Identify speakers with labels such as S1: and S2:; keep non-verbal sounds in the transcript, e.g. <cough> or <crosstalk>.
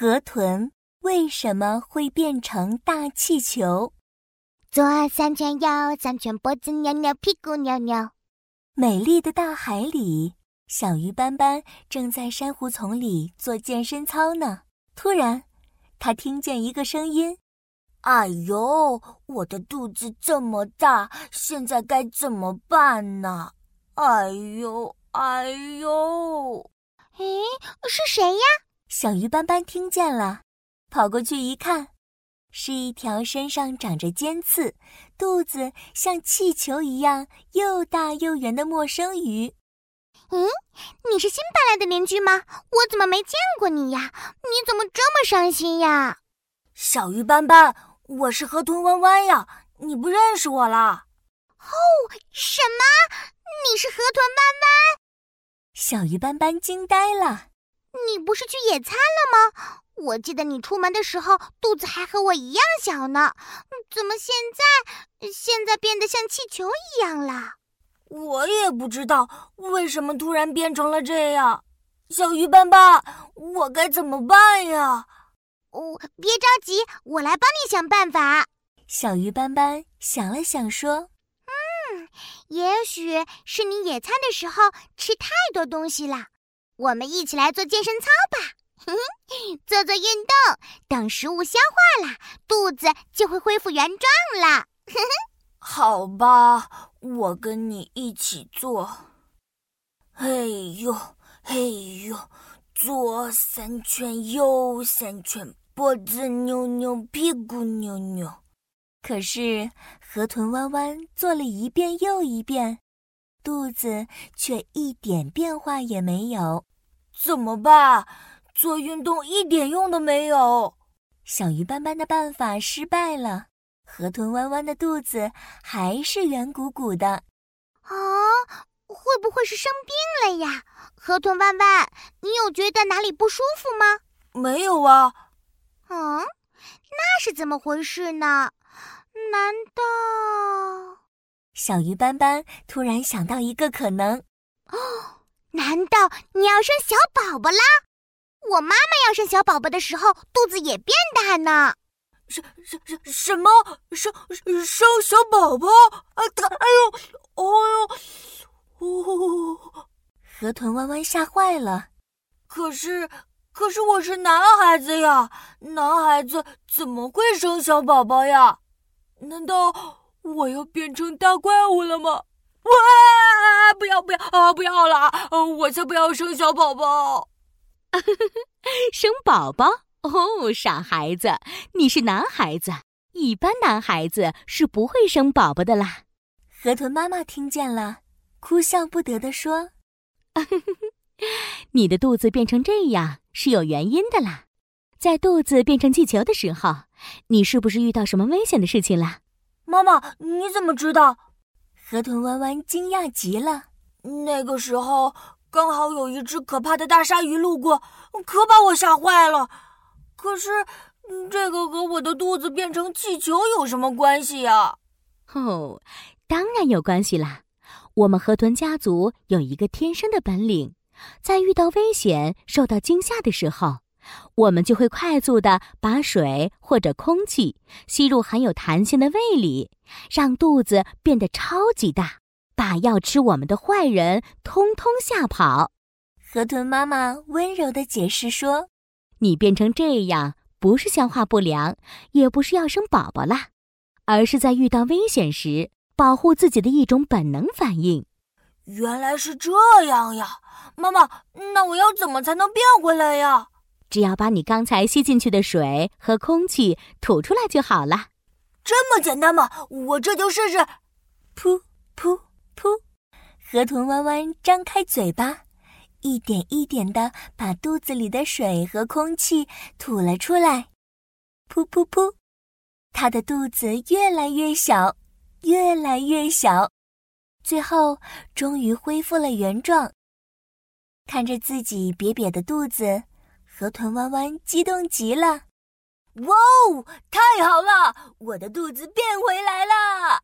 S1: 河豚为什么会变成大气球？
S2: 左三圈右三圈，脖子扭扭，屁股扭扭。
S1: 美丽的大海里，小鱼斑斑正在珊瑚丛里做健身操呢。突然，他听见一个声音：“
S3: 哎呦，我的肚子这么大，现在该怎么办呢？哎呦，哎呦！”
S2: 哎，是谁呀？
S1: 小鱼斑斑听见了，跑过去一看，是一条身上长着尖刺、肚子像气球一样又大又圆的陌生鱼。
S2: 嗯，你是新搬来的邻居吗？我怎么没见过你呀？你怎么这么伤心呀？
S3: 小鱼斑斑，我是河豚弯弯呀，你不认识我啦？哦，
S2: 什么？你是河豚弯弯？
S1: 小鱼斑斑惊呆了。
S2: 你不是去野餐了吗？我记得你出门的时候肚子还和我一样小呢，怎么现在现在变得像气球一样了？
S3: 我也不知道为什么突然变成了这样。小鱼斑斑，我该怎么办呀？
S2: 哦，别着急，我来帮你想办法。
S1: 小鱼斑斑想了想说：“
S2: 嗯，也许是你野餐的时候吃太多东西了。”我们一起来做健身操吧，做做运动，等食物消化了，肚子就会恢复原状了。
S3: 好吧，我跟你一起做。嘿呦嘿呦，左三圈，右三圈，脖子扭扭，屁股扭扭。
S1: 可是河豚弯弯做了一遍又一遍。肚子却一点变化也没有，
S3: 怎么办？做运动一点用都没有。
S1: 小鱼斑斑的办法失败了，河豚弯弯的肚子还是圆鼓鼓的。
S2: 啊，会不会是生病了呀？河豚弯弯，你有觉得哪里不舒服吗？
S3: 没有啊。
S2: 嗯，那是怎么回事呢？难道？
S1: 小鱼斑斑突然想到一个可能，<gasps>
S2: 哦，难道你要生小宝宝啦？我妈妈要生小宝宝的时候，肚子也变大呢。
S3: 什什什什么生生小宝宝？啊！哎呦，哦呦，
S1: 哦！河豚弯弯吓坏了。
S3: 可是，可是我是男孩子呀，男孩子怎么会生小宝宝呀？难道？我要变成大怪物了吗？哇！不要不要啊！不要了！我才不要生小宝宝。<laughs>
S4: 生宝宝？哦，傻孩子，你是男孩子，一般男孩子是不会生宝宝的啦。
S1: 河豚妈妈听见了，哭笑不得的说：“ <laughs>
S4: 你的肚子变成这样是有原因的啦。在肚子变成气球的时候，你是不是遇到什么危险的事情了？”
S3: 妈妈，你怎么知道？
S1: 河豚弯弯惊讶极了。
S3: 那个时候刚好有一只可怕的大鲨鱼路过，可把我吓坏了。可是，这个和我的肚子变成气球有什么关系呀？
S4: 哦，当然有关系啦。我们河豚家族有一个天生的本领，在遇到危险、受到惊吓的时候。我们就会快速的把水或者空气吸入含有弹性的胃里，让肚子变得超级大，把要吃我们的坏人通通吓跑。
S1: 河豚妈妈温柔的解释说：“
S4: 你变成这样，不是消化不良，也不是要生宝宝啦，而是在遇到危险时保护自己的一种本能反应。”
S3: 原来是这样呀，妈妈，那我要怎么才能变回来呀？
S4: 只要把你刚才吸进去的水和空气吐出来就好了，
S3: 这么简单吗？我这就试试。
S1: 噗噗噗，河豚弯弯张开嘴巴，一点一点的把肚子里的水和空气吐了出来。噗噗噗，它的肚子越来越小，越来越小，最后终于恢复了原状。看着自己瘪瘪的肚子。河豚弯弯激动极了，
S3: 哇哦，太好了！我的肚子变回来了。